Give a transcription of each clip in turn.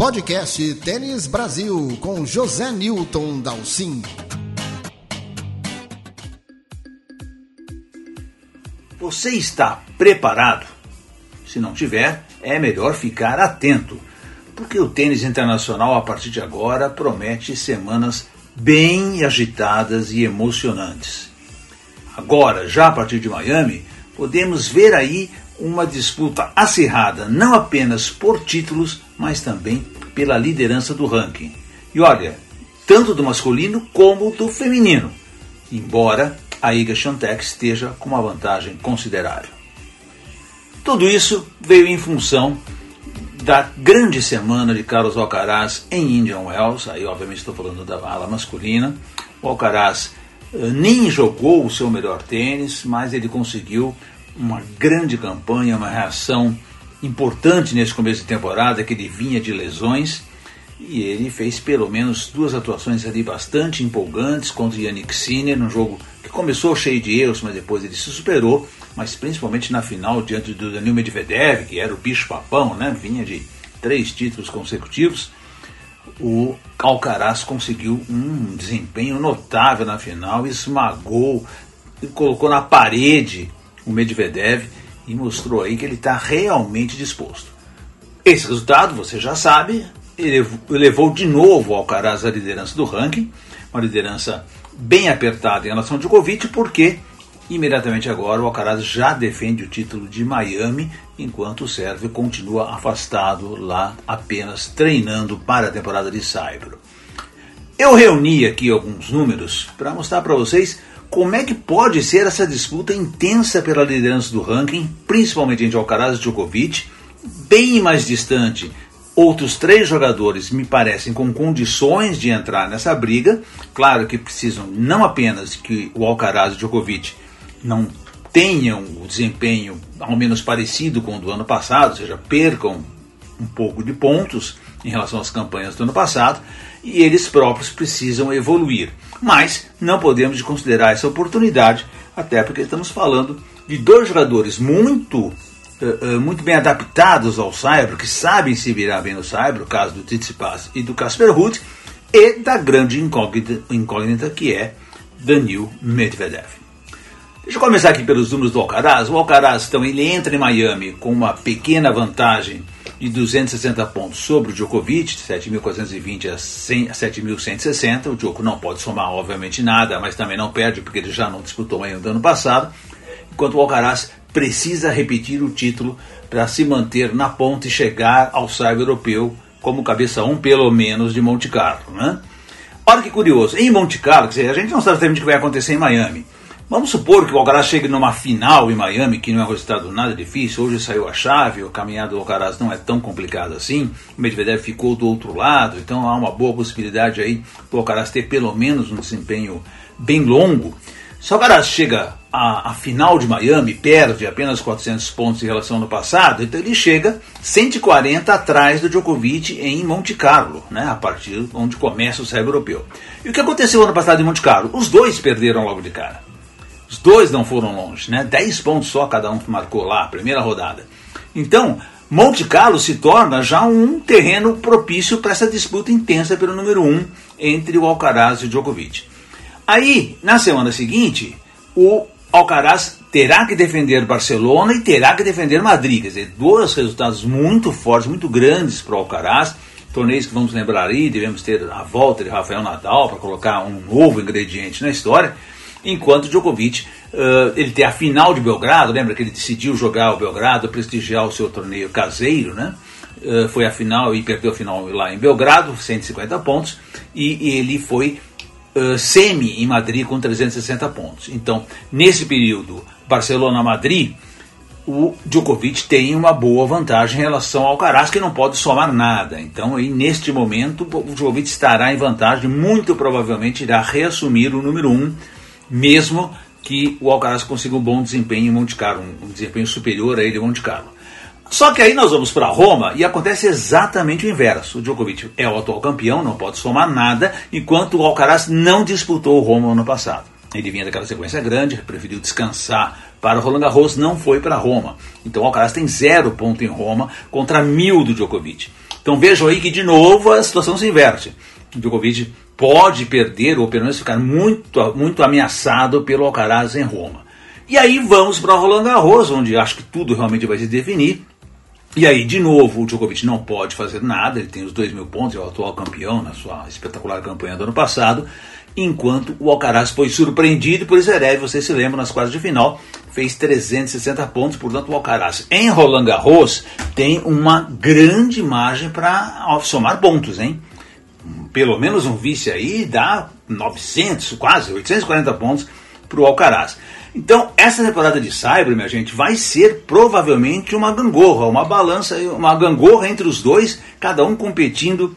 podcast Tênis Brasil com José Newton Dalcin. Você está preparado? Se não tiver, é melhor ficar atento, porque o tênis internacional a partir de agora promete semanas bem agitadas e emocionantes. Agora, já a partir de Miami, podemos ver aí uma disputa acirrada, não apenas por títulos, mas também pela liderança do ranking. E olha, tanto do masculino como do feminino, embora a Iga Swiatek esteja com uma vantagem considerável. Tudo isso veio em função da grande semana de Carlos Alcaraz em Indian Wells, aí obviamente estou falando da ala masculina. O Alcaraz uh, nem jogou o seu melhor tênis, mas ele conseguiu uma grande campanha, uma reação importante nesse começo de temporada, que ele vinha de lesões, e ele fez pelo menos duas atuações ali bastante empolgantes contra o Yannick Sinner, num jogo que começou cheio de erros, mas depois ele se superou, mas principalmente na final diante do Daniel Medvedev, que era o bicho-papão, né? vinha de três títulos consecutivos, o Alcaraz conseguiu um desempenho notável na final, esmagou, colocou na parede o Medvedev e mostrou aí que ele está realmente disposto. Esse resultado, você já sabe, levou de novo o Alcaraz à liderança do ranking, uma liderança bem apertada em relação ao Djokovic, porque imediatamente agora o Alcaraz já defende o título de Miami, enquanto o Sérvio continua afastado lá apenas treinando para a temporada de Saibro. Eu reuni aqui alguns números para mostrar para vocês como é que pode ser essa disputa intensa pela liderança do ranking, principalmente entre Alcaraz e Djokovic, bem mais distante Outros três jogadores me parecem com condições de entrar nessa briga. Claro que precisam não apenas que o Alcaraz e o Djokovic não tenham o desempenho ao menos parecido com o do ano passado, ou seja, percam um pouco de pontos em relação às campanhas do ano passado, e eles próprios precisam evoluir. Mas não podemos considerar essa oportunidade, até porque estamos falando de dois jogadores muito uh, muito bem adaptados ao Saibro, que sabem se virar bem no Saibro, o caso do Tsitsipas e do Casper Ruud, e da grande incógnita, incógnita que é Daniil Medvedev. Deixa eu começar aqui pelos números do Alcaraz. O Alcaraz, então, ele entra em Miami com uma pequena vantagem de 260 pontos sobre o Djokovic, 7.420 a 7.160. O Djokovic não pode somar, obviamente, nada, mas também não perde, porque ele já não disputou Miami do ano passado. Enquanto o Alcaraz precisa repetir o título para se manter na ponta e chegar ao cyber europeu como cabeça 1, um, pelo menos, de Monte Carlo. Né? Olha que curioso, em Monte Carlo, a gente não sabe exatamente o que vai acontecer em Miami. Vamos supor que o Alcaraz chegue numa final em Miami, que não é um resultado nada difícil. Hoje saiu a chave, o caminhado do Alcaraz não é tão complicado assim. O Medvedev ficou do outro lado, então há uma boa possibilidade aí do Alcaraz ter pelo menos um desempenho bem longo. Se o Alcaraz chega à, à, final de Miami, perde apenas 400 pontos em relação ao ano passado, então ele chega 140 atrás do Djokovic em Monte Carlo, né, a partir onde começa o cérebro europeu. E o que aconteceu ano passado em Monte Carlo? Os dois perderam logo de cara. Os dois não foram longe, né? 10 pontos só cada um que marcou lá, primeira rodada. Então, Monte Carlo se torna já um terreno propício para essa disputa intensa pelo número 1 um entre o Alcaraz e o Djokovic. Aí, na semana seguinte, o Alcaraz terá que defender Barcelona e terá que defender Madrid. Quer dizer, dois resultados muito fortes, muito grandes para o Alcaraz. Torneios que vamos lembrar aí, devemos ter a volta de Rafael Nadal para colocar um novo ingrediente na história. Enquanto Djokovic, uh, ele tem a final de Belgrado, lembra que ele decidiu jogar o Belgrado, prestigiar o seu torneio caseiro, né? Uh, foi a final e perdeu a final lá em Belgrado, 150 pontos, e, ele foi uh, semi em Madrid com 360 pontos. Então, nesse período, Barcelona-Madrid, o Djokovic tem uma boa vantagem em relação ao Alcaraz, que não pode somar nada. Então, aí, neste momento, o Djokovic estará em vantagem, muito provavelmente irá reassumir o número 1, um, mesmo que o Alcaraz consiga um bom desempenho em Monte Carlo, um desempenho superior a ele em Monte Carlo. Só que aí nós vamos para Roma e acontece exatamente o inverso. O Djokovic é o atual campeão, não pode somar nada, enquanto o Alcaraz não disputou o Roma ano passado. Ele vinha daquela sequência grande, preferiu descansar para Roland Garros, não foi para Roma. Então o Alcaraz tem zero ponto em Roma contra mil do Djokovic. Então vejam aí que de novo a situação se inverte. O Djokovic pode perder ou pelo menos ficar muito, muito ameaçado pelo Alcaraz em Roma. E aí vamos para Roland Garros, onde acho que tudo realmente vai se definir. E aí, de novo, o Djokovic não pode fazer nada, ele tem os dois mil pontos, é o atual campeão na sua espetacular campanha do ano passado, enquanto o Alcaraz foi surpreendido por Zverev, vocês se lembram, nas quartas de final, fez 360 pontos, portanto o Alcaraz em Roland Garros tem uma grande margem para somar pontos, hein? Pelo menos um vice aí dá 900, quase 840 pontos para o Alcaraz. Então, essa temporada de Cyber, minha gente, vai ser provavelmente uma gangorra, uma balança, uma gangorra entre os dois, cada um competindo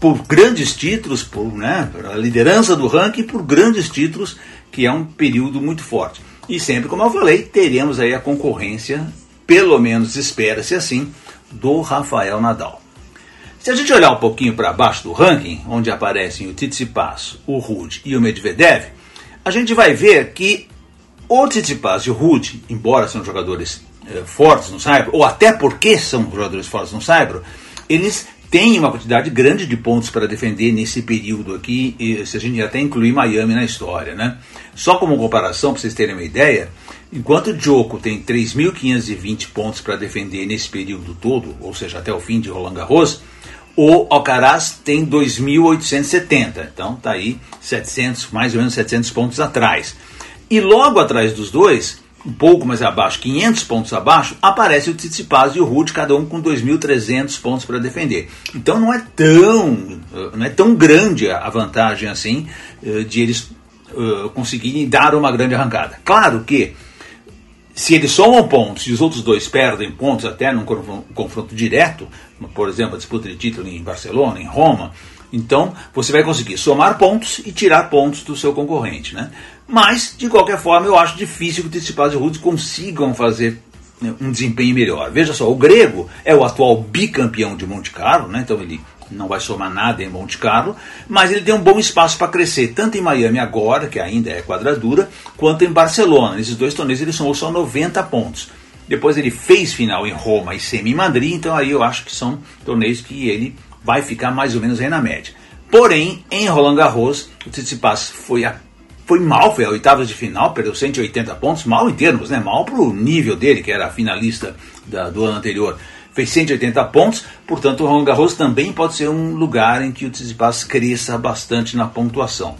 por grandes títulos, por né, a liderança do ranking, por grandes títulos, que é um período muito forte. E sempre, como eu falei, teremos aí a concorrência, pelo menos espera-se assim, do Rafael Nadal. Se a gente olhar um pouquinho para baixo do ranking, onde aparecem o Tsitsipas, o Rude e o Medvedev, a gente vai ver que o Tsitsipas e o Rude, embora sejam jogadores eh, fortes no Saibro, ou até porque são jogadores fortes no Saibro, eles têm uma quantidade grande de pontos para defender nesse período aqui, se a gente até incluir Miami na história. Né? Só como comparação, para vocês terem uma ideia, enquanto o Djoko tem 3.520 pontos para defender nesse período todo, ou seja, até o fim de Roland Garros, o Alcaraz tem 2.870, então está aí 700, mais ou menos 700 pontos atrás. E logo atrás dos dois, um pouco mais abaixo, 500 pontos abaixo, aparece o Tsitsipas e o Rude, cada um com 2.300 pontos para defender. Então não é tão, não é tão grande a vantagem assim eh, de eles uh, conseguirem dar uma grande arrancada. Claro que se eles somam pontos e os outros dois perdem pontos até num confronto direto, por exemplo, a disputa de título em Barcelona, em Roma, então você vai conseguir somar pontos e tirar pontos do seu concorrente. Né? Mas, de qualquer forma, eu acho difícil que o Tsitsipas e o Rudes consigam fazer né, um desempenho melhor. Veja só, o grego é o atual bicampeão de Monte Carlo, né? então ele não vai somar nada em Monte Carlo, mas ele tem um bom espaço para crescer, tanto em Miami agora, que ainda é quadradura, quanto em Barcelona. Nesses dois torneios ele somou só 90 pontos. Depois ele fez final em Roma e semi em Madrid, então aí eu acho que são torneios que ele vai ficar mais ou menos aí na média. Porém, em Roland Garros, o Tsitsipas foi a foi mal, foi a oitava de final, perdeu 180 pontos, mal em termos, né? Mal para o nível dele, que era finalista da, do ano anterior. Fez 180 pontos, portanto o Roland Garros também pode ser um lugar em que o Tsitsipas cresça bastante na pontuação.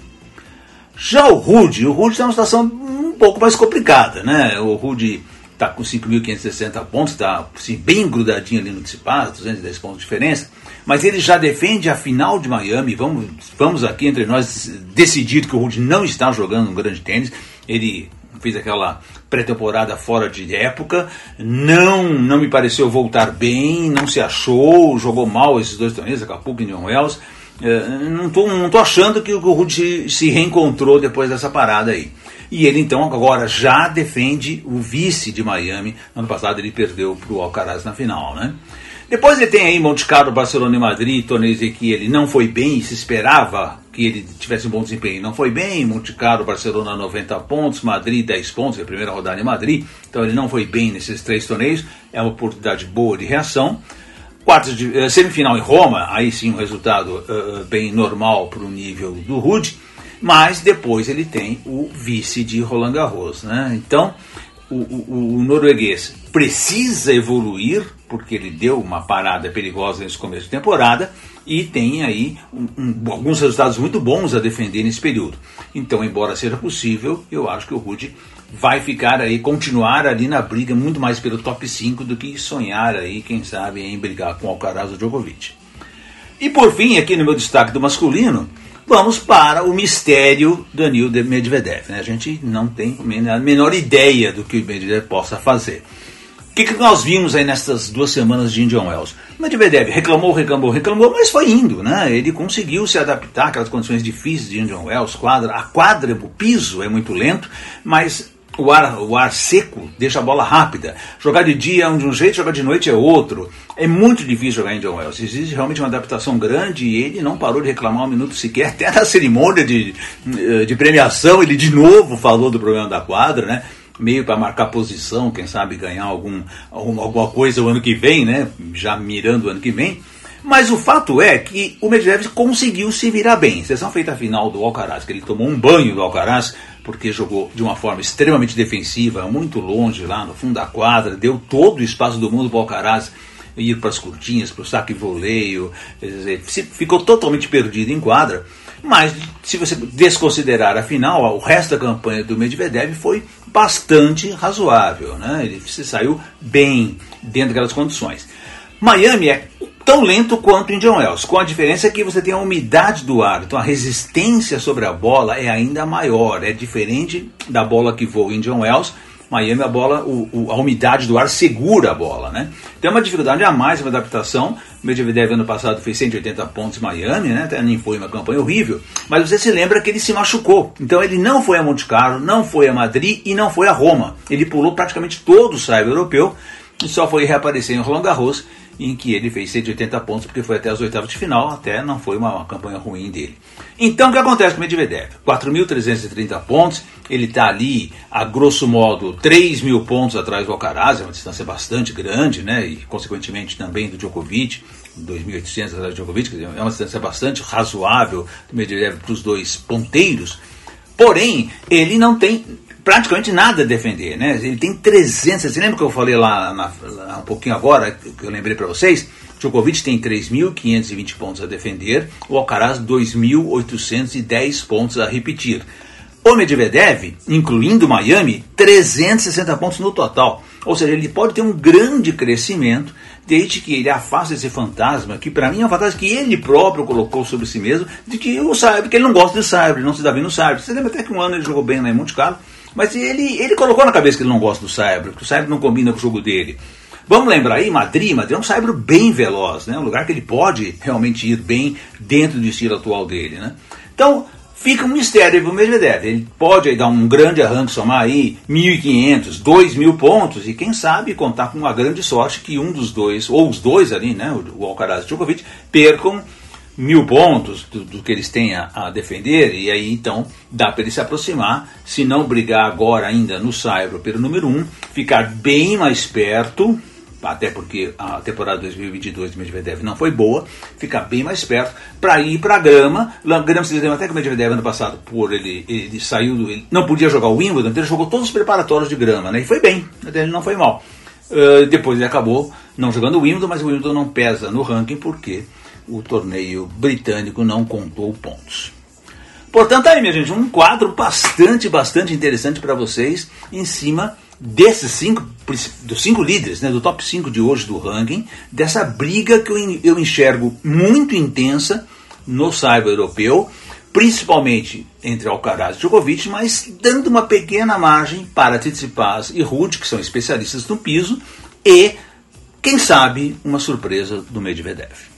Já o Rude, o Rude está numa situação um pouco mais complicada, né? O Rude está com 5.560 pontos, está assim, bem grudadinho ali no Tsitsipas, 210 pontos de diferença mas ele já defende a final de Miami. Vamos, vamos aqui entre nós decidir que o Rudy não está jogando um grande tênis. Ele fez aquela pré-temporada fora de época, não não me pareceu voltar bem, não se achou, jogou mal esses dois torneios, Acapulco e New Wells. É, não estou não tô achando que o Rudy se reencontrou depois dessa parada aí. E ele então agora já defende o vice de Miami. Ano passado ele perdeu para o Alcaraz na final, né? Depois ele tem aí Monte Carlo, Barcelona e Madrid, torneios em que ele não foi bem se esperava que ele tivesse um bom desempenho. Não foi bem, Monte Carlo, Barcelona 90 pontos, Madrid 10 pontos, é a primeira rodada em Madrid. Então ele não foi bem nesses três torneios, é uma oportunidade boa de reação. Quartos de uh, semifinal em Roma, aí sim um resultado uh, bem normal para o nível do Rude, mas depois ele tem o vice de Roland Garros, né? Então o, o, o norueguês precisa evoluir, porque ele deu uma parada perigosa nesse começo de temporada, e tem aí um, um, alguns resultados muito bons a defender nesse período. Então, embora seja possível, eu acho que o Rude vai ficar aí, continuar ali na briga muito mais pelo top 5 do que sonhar aí, quem sabe, em brigar com o Alcaraz ou Djokovic. E por fim, aqui no meu destaque do masculino, Vamos para o mistério Danil Medvedev. Né? A gente não tem a menor ideia do que o Medvedev possa fazer. O que, que nós vimos aí nessas duas semanas de Indian Wells? Medvedev reclamou, reclamou, reclamou, mas foi indo, né? Ele conseguiu se adaptar àquelas condições difíceis de Indian Wells, quadra, a quadra, o piso é muito lento, mas o ar, o ar seco deixa a bola rápida. Jogar de dia é de um jeito, jogar de noite é outro. É muito difícil jogar em John Wells. Existe realmente uma adaptação grande e ele não parou de reclamar um minuto sequer. Até na cerimônia de, de premiação, ele de novo falou do problema da quadra, né? Meio para marcar posição, quem sabe ganhar algum, alguma coisa o ano que vem, né? Já mirando o ano que vem. Mas o fato é que o Medvedev conseguiu se virar bem. Sessão feita a final do Alcaraz, que ele tomou um banho do Alcaraz, porque jogou de uma forma extremamente defensiva, muito longe lá no fundo da quadra, deu todo o espaço do mundo para o Alcaraz ir para as curtinhas, para o saque e voleio, ficou totalmente perdido em quadra. Mas se você desconsiderar a final, o resto da campanha do Medvedev foi bastante razoável, né? Ele se saiu bem dentro daquelas condições. Miami é tão lento quanto Indian Wells, com a diferença que você tem a umidade do ar, então a resistência sobre a bola é ainda maior, é diferente da bola que voa em Indian Wells, Miami a bola, o, o, a umidade do ar segura a bola, né? Tem uma dificuldade a mais, uma adaptação. O Medvedev ano passado fez 180 pontos em Miami, né? Até nem foi uma campanha horrível, mas você se lembra que ele se machucou. Então ele não foi a Monte Carlo, não foi a Madrid e não foi a Roma. Ele pulou praticamente todo o cyber europeu e só foi reaparecer em Roland Garros em que ele fez 180 pontos, porque foi até as oitavas de final, até não foi uma, uma campanha ruim dele. Então o que acontece com o Medvedev? 4.330 pontos, ele está ali, a grosso modo, 3 mil pontos atrás do Alcaraz, é uma distância bastante grande, né? E consequentemente também do Djokovic, 2.800 atrás do Djokovic, é uma distância bastante razoável do Medvedev para os dois ponteiros. Porém, ele não tem praticamente nada a defender, né? Ele tem 300. Você lembra que eu falei lá, na, lá um pouquinho agora, que eu lembrei para vocês? Djokovic tem 3.520 pontos a defender, o Alcaraz 2.810 pontos a repetir. O Medvedev, incluindo Miami, 360 pontos no total. Ou seja, ele pode ter um grande crescimento desde que ele afaste esse fantasma, que para mim é um fantasma que ele próprio colocou sobre si mesmo, de que o Saibro, que ele não gosta de Saibro, não se dá bem no Saibro. Você lembra até que um ano ele jogou bem lá em Monte Carlo, mas ele, ele colocou na cabeça que ele não gosta do Saibro, que o Saibro não combina com o jogo dele. Vamos lembrar aí, Madrid, Madrid é um Saibro bem veloz, né? um lugar que ele pode realmente ir bem dentro do estilo atual dele. Né? Então, fica um mistério para o Medvedev. Ele pode aí dar um grande arranque, somar aí 1.500, 2.000 pontos e quem sabe contar com uma grande sorte que um dos dois, ou os dois ali, né, o Alcaraz e o Djokovic, percam mil pontos do, do, que eles têm a, a, defender, e aí então dá para ele se aproximar, se não brigar agora ainda no Saibro pelo número 1, um, ficar bem mais perto, até porque a temporada 2022 de Medvedev não foi boa, ficar bem mais perto para ir para a grama. Grama se até que o Medvedev ano passado, por ele, ele saiu, do, ele não podia jogar o Wimbledon, então ele jogou todos os preparatórios de grama, né? E foi bem, ele não foi mal. Uh, depois ele acabou não jogando o Wimbledon, mas o Wimbledon não pesa no ranking porque o torneio britânico não contou pontos. Portanto, aí, minha gente, um quadro bastante, bastante interessante para vocês em cima desses cinco, dos cinco líderes, né, do top 5 de hoje do ranking, dessa briga que eu, enxergo muito intensa no cyber europeu, principalmente entre Alcaraz e Djokovic, mas dando uma pequena margem para Tsitsipas e Ruud, que são especialistas no piso, e, quem sabe, uma surpresa do Medvedev.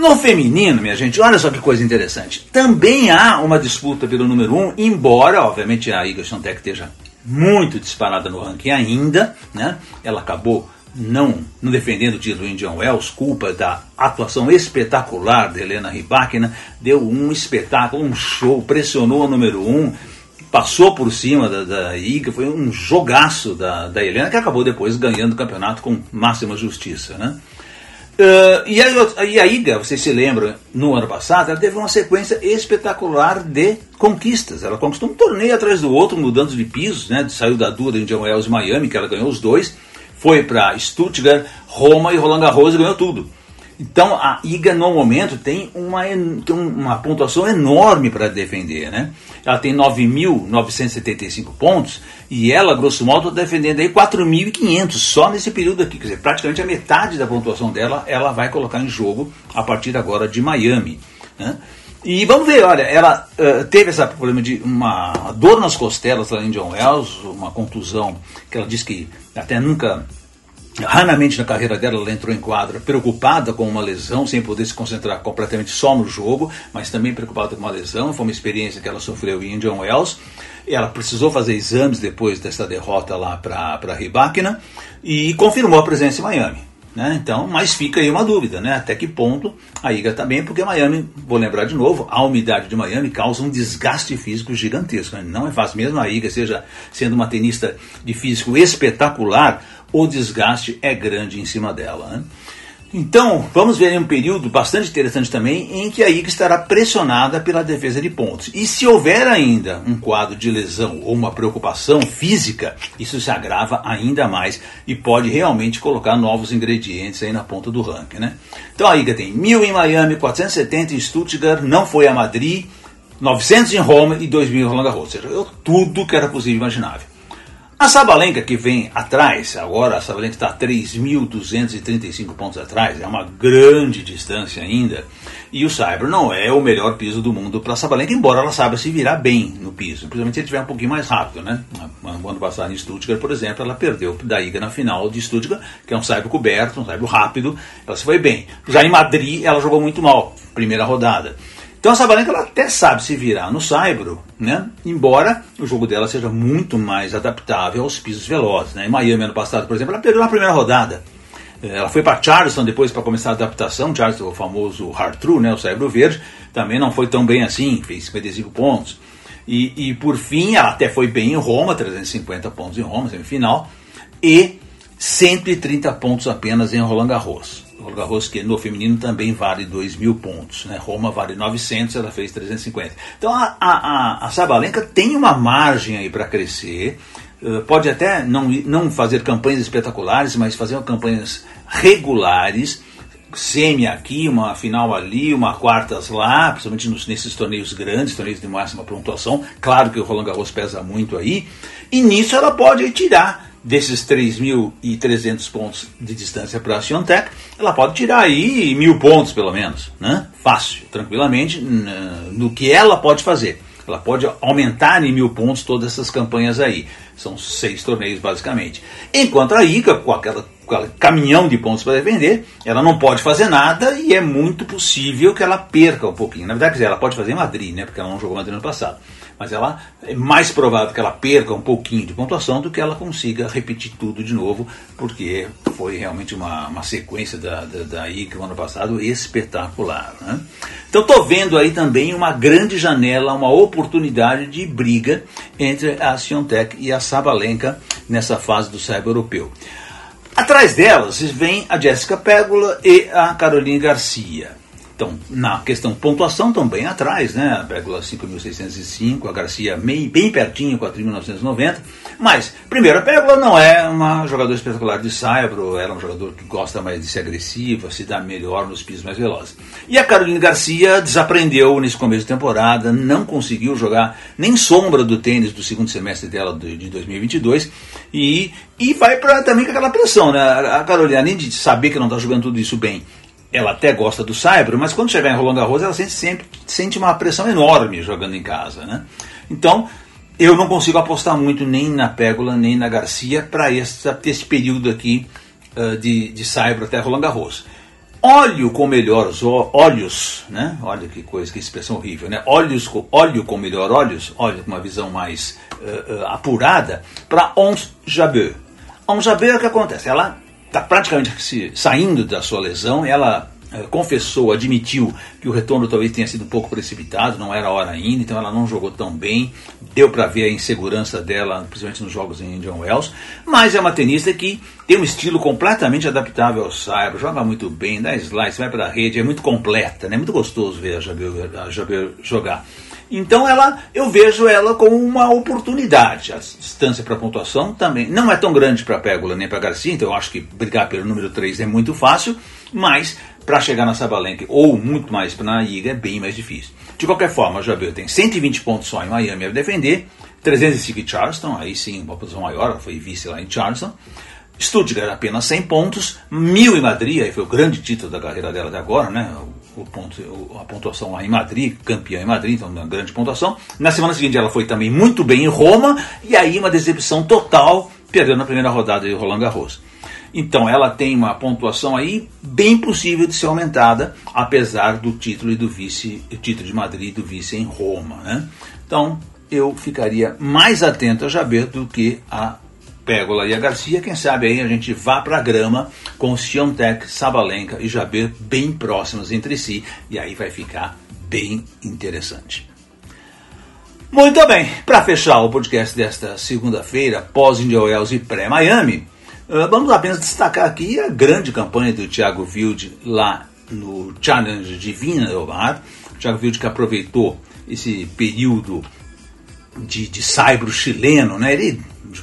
No feminino, minha gente, olha só que coisa interessante. Também há uma disputa pelo número 1, um, embora, obviamente, a Iga Swiatek esteja muito disparada no ranking ainda, né? Ela acabou não, não defendendo o título Indian Wells, culpa da atuação espetacular de Helena Rybakina, deu um espetáculo, um show, pressionou a número 1, um, passou por cima da, da Iga, foi um jogaço da, da Helena, que acabou depois ganhando o campeonato com máxima justiça, né? Uh, e, a, e a Iga, vocês se lembram, no ano passado, ela teve uma sequência espetacular de conquistas. Ela conquistou um torneio atrás do outro, mudando de pisos, né? Saiu da Dura em John Wells Miami, que ela ganhou os dois, foi para Stuttgart, Roma e Roland Garros e ganhou tudo. Então a IGA no momento tem uma, tem uma pontuação enorme para defender. Né? Ela tem 9.975 pontos e ela, grosso modo, está defendendo aí 4.500 só nesse período aqui. Quer dizer, praticamente a metade da pontuação dela ela vai colocar em jogo a partir agora de Miami. Né? E vamos ver, olha, ela uh, teve esse problema de uma dor nas costelas lá em John Wells, uma contusão que ela disse que até nunca Raramente na carreira dela ela entrou em quadra preocupada com uma lesão, sem poder se concentrar completamente só no jogo, mas também preocupada com uma lesão. Foi uma experiência que ela sofreu em Indian Wells. Ela precisou fazer exames depois dessa derrota lá para Ribáquina e confirmou a presença em Miami. Né? Então, mas fica aí uma dúvida, né? Até que ponto a Iga também, porque Miami, vou lembrar de novo, a umidade de Miami causa um desgaste físico gigantesco. Né? Não é fácil, mesmo a Iga seja sendo uma tenista de físico espetacular, o desgaste é grande em cima dela. Né? Então, vamos ver um período bastante interessante também em que a IGA estará pressionada pela defesa de pontos. E se houver ainda um quadro de lesão ou uma preocupação física, isso se agrava ainda mais e pode realmente colocar novos ingredientes aí na ponta do ranking, né? Então a IGA tem 1000 em Miami, 470 em Stuttgart, não foi a Madrid, 900 em Roma e 2000 em Roland Garros. Ou seja, tudo que era possível imaginável. A Sabalenka que vem atrás, agora a Sabalenka está 3.235 pontos atrás, é uma grande distância ainda, e o Saibro não é o melhor piso do mundo para a Sabalenka, embora ela saiba se virar bem no piso, principalmente se ele estiver um pouquinho mais rápido, né? No ano passado em Stuttgart, por exemplo, ela perdeu da Iga na final de Stuttgart, que é um Saibro coberto, um Saibro rápido, ela se foi bem. Já em Madrid, ela jogou muito mal, primeira rodada. Então a Sabalenka ela até sabe se virar no saibro, né? embora o jogo dela seja muito mais adaptável aos pisos velozes. Né? Em Miami, ano passado, por exemplo, ela perdeu na primeira rodada. É, ela foi para Charleston depois para começar a adaptação. Charleston, o famoso hard true, né? o saibro verde, também não foi tão bem assim, fez 55 pontos. E, e por fim, ela até foi bem em Roma, 350 pontos em Roma, semifinal, e 130 pontos apenas em Roland Garros. Roland Garros, que no feminino também vale 2 mil pontos. Né? Roma vale 900, ela fez 350. Então a, a, a Sabalenka tem uma margem aí para crescer. Uh, pode até não, não fazer campanhas espetaculares, mas fazer campanhas regulares. Semi aqui, uma final ali, uma quartas lá, principalmente nos, nesses torneios grandes, torneios de máxima pontuação. Claro que o Roland Garros pesa muito aí. E nisso ela pode tirar desses 3.300 pontos de distância para a Siontech, ela pode tirar aí mil pontos pelo menos, né? Fácil, tranquilamente, no que ela pode fazer. Ela pode aumentar em mil pontos todas essas campanhas aí. São seis torneios basicamente. Enquanto a ICA, com aquela, caminhão de pontos para defender, ela não pode fazer nada e é muito possível que ela perca um pouquinho. Na verdade, ela pode fazer em Madrid, né? Porque ela não jogou Madrid no passado mas ela é mais provável que ela perca um pouquinho de pontuação do que ela consiga repetir tudo de novo, porque foi realmente uma, uma sequência da, da, da ICA no ano passado espetacular. Né? Então estou vendo aí também uma grande janela, uma oportunidade de briga entre a Siontech e a Sabalenka nessa fase do cyber europeu. Atrás delas vem a Jéssica Pégola e a Caroline Garcia. Então, na questão pontuação, estão bem atrás, né? A Pégola 5.605, a Garcia bem, bem pertinho, 4.990. Mas, primeiro, a Pégola não é uma jogadora espetacular de saibro, ela é um jogador que gosta mais de ser agressiva, se dá melhor nos pisos mais velozes. E a Carolina Garcia desaprendeu nesse começo de temporada, não conseguiu jogar nem sombra do tênis do segundo semestre dela de 2022 e, e vai pra, também com aquela pressão, né? A Carolina, além de saber que não está jogando tudo isso bem, ela até gosta do Saibro, mas quando chegar em Roland Garros ela sente, sempre sente uma pressão enorme jogando em casa. Né? Então, eu não consigo apostar muito nem na Pégola nem na Garcia para esse, período aqui uh, de, de Saibro até Roland Garros. Óleo com melhores olhos, né? Olha que coisa, que expressão horrível, né? Olhos com, com melhor olhos, olha com uma visão mais uh, uh, apurada, para Ons Jabeur. Ons Jabeur, o que acontece? Ela está praticamente se, saindo da sua lesão, ela confessou, admitiu que o retorno talvez tenha sido um pouco precipitado, não era hora ainda, então ela não jogou tão bem, deu para ver a insegurança dela, principalmente nos jogos em Indian Wells, mas é uma tenista que tem um estilo completamente adaptável ao cyber, joga muito bem, dá slice, vai para a rede, é muito completa, né? é muito gostoso ver a Jabel, a jogar. Então ela, eu vejo ela como uma oportunidade. A distância para pontuação também não é tão grande para Pégola nem para Garcia, então eu acho que brigar pelo número 3 é muito fácil, mas para chegar na Sabalenka ou muito mais na Iga é bem mais difícil. De qualquer forma, a Jabel tem 120 pontos só em Miami a defender, 305 em Charleston, aí sim uma posição maior, foi vice lá em Charleston. Stuttgart apenas 100 pontos, mil em Madrid, aí foi o grande título da carreira dela até agora, né? O ponto, a pontuação lá em Madrid, campeã em Madrid, então uma grande pontuação. Na semana seguinte ela foi também muito bem em Roma, e aí uma decepção total, perdendo na primeira rodada de Roland Garros. Então ela tem uma pontuação aí bem possível de ser aumentada, apesar do título e do vice, título de Madrid e do vice em Roma. Né? Então eu ficaria mais atento a Jabir do que a Pégola e a Garcia, quem sabe aí a gente vá para a grama com Siontech, Sabalenka e Jabir bem próximos entre si, e aí vai ficar bem interessante. Muito bem, para fechar o podcast desta segunda-feira, pós-India Wells e pré-Miami, vamos apenas destacar aqui a grande campanha do Thiago Wilde lá no Challenge de Vina do Mar. O Thiago Wilde que aproveitou esse período de, de saibro chileno, né? Ele,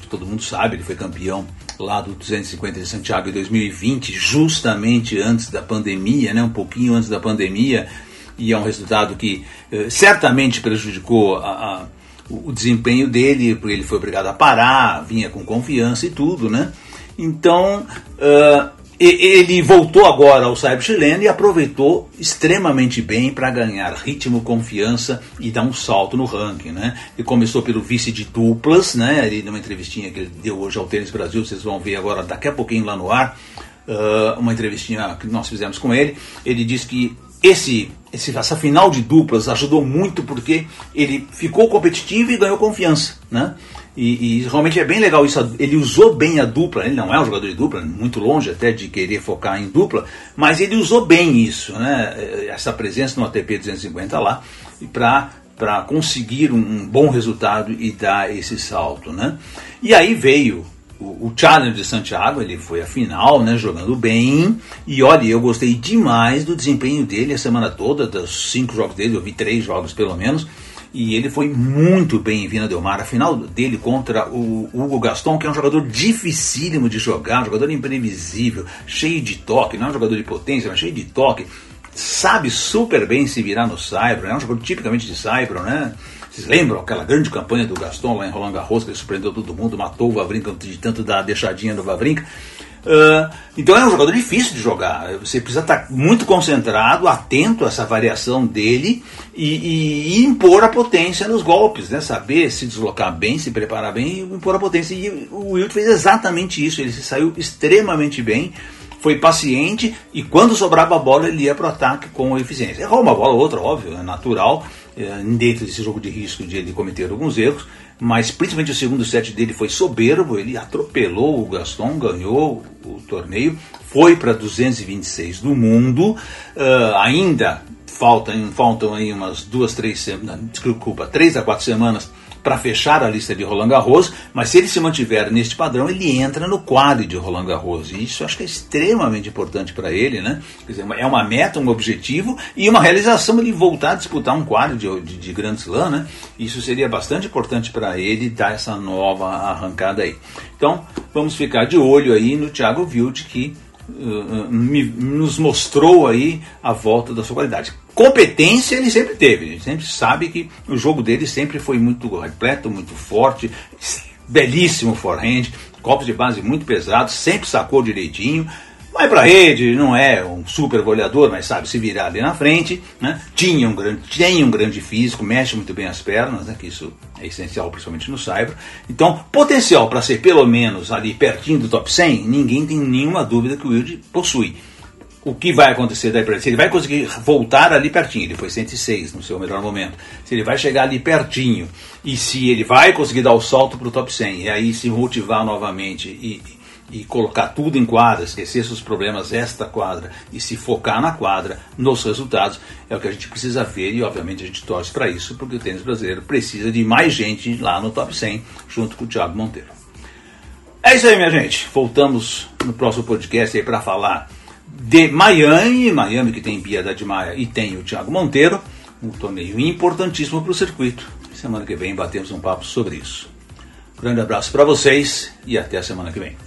todo mundo sabe, ele foi campeão lá do 250 de Santiago em 2020, justamente antes da pandemia, né? Um pouquinho antes da pandemia, e é um resultado que eh, certamente prejudicou a, a, o desempenho dele, porque ele foi obrigado a parar, vinha com confiança e tudo, né? Então, uh, ele voltou agora ao Cyber chileno e aproveitou extremamente bem para ganhar ritmo, confiança e dar um salto no ranking. Né? Ele começou pelo vice de duplas, né? ele, numa entrevistinha que ele deu hoje ao Tênis Brasil, vocês vão ver agora daqui a pouquinho lá no ar, uh, uma entrevistinha que nós fizemos com ele. Ele disse que esse, esse, essa final de duplas ajudou muito porque ele ficou competitivo e ganhou confiança. Né? E, e, realmente é bem legal isso. Ele usou bem a dupla. Ele não é um jogador de dupla, muito longe até de querer focar em dupla, mas ele usou bem isso, né? Essa presença no ATP 250 lá, para para conseguir um, bom resultado e dar esse salto, né? E aí veio o, o Challenge de Santiago, ele foi a final, né, jogando bem. E olha, eu gostei demais do desempenho dele a semana toda, dos cinco jogos dele, eu vi três jogos pelo menos e ele foi muito bem em Vina Del Mar. A final dele contra o Hugo Gaston, que é um jogador dificílimo de jogar, um jogador imprevisível, cheio de toque, não é um jogador de potência, mas cheio de toque. Sabe super bem se virar no Saibro, é um jogador tipicamente de Saibro, né? Vocês lembram aquela grande campanha do Gaston lá em Roland Garros, que ele surpreendeu todo mundo, matou o Vavrinka de tanto dar deixadinha no Vavrinka. Uh, então é um jogador difícil de jogar. Você precisa estar muito concentrado, atento a essa variação dele e, e, e, impor a potência nos golpes, né? Saber se deslocar bem, se preparar bem e impor a potência. E o Wilt fez exatamente isso. Ele se saiu extremamente bem, foi paciente e quando sobrava a bola ele ia para o ataque com eficiência. Errou uma bola ou outra, óbvio, é natural, dentro desse jogo de risco de ele cometer alguns erros mas principalmente o segundo set dele foi soberbo, ele atropelou o Gaston, ganhou o torneio, foi para 226 do mundo, uh, ainda faltam, faltam aí umas duas, três semanas, desculpa, três a quatro semanas para fechar a lista de Roland Garros, mas se ele se mantiver neste padrão, ele entra no quadro de Roland Garros. E isso acho que é extremamente importante para ele, né? Quer dizer, é uma meta, um objetivo e uma realização ele voltar a disputar um quadro de, de, de Grand Slam, né? Isso seria bastante importante para ele dar essa nova arrancada aí. Então, vamos ficar de olho aí no Thiago Wild que uh, me, nos mostrou aí a volta da sua qualidade. Competência ele sempre teve, ele sempre sabe que o jogo dele sempre foi muito repleto, muito forte, belíssimo forehand, copos de base muito pesados, sempre sacou direitinho, vai para rede, não é um super goleador, mas sabe se virar ali na frente, né? Tinha um grande, tem um grande físico, mexe muito bem as pernas, né? Que isso é essencial, principalmente no cyber. Então, potencial para ser pelo menos ali pertinho do top 100, ninguém tem nenhuma dúvida que o Wilde possui o que vai acontecer daí para ele? Se ele vai conseguir voltar ali pertinho, ele foi 106 no seu melhor momento, se ele vai chegar ali pertinho e se ele vai conseguir dar o salto para o top 100 e aí se motivar novamente e, e colocar tudo em quadra, esquecer seus problemas esta quadra e se focar na quadra, nos resultados, é o que a gente precisa ver e obviamente a gente torce para isso, porque o tênis brasileiro precisa de mais gente lá no top 100 junto com o Thiago Monteiro. É isso aí, minha gente. Voltamos no próximo podcast aí para falar de Miami, Miami que tem Bia da Maia e tem o Thiago Monteiro, um torneio importantíssimo para o circuito. Semana que vem batemos um papo sobre isso. grande abraço para vocês e até a semana que vem.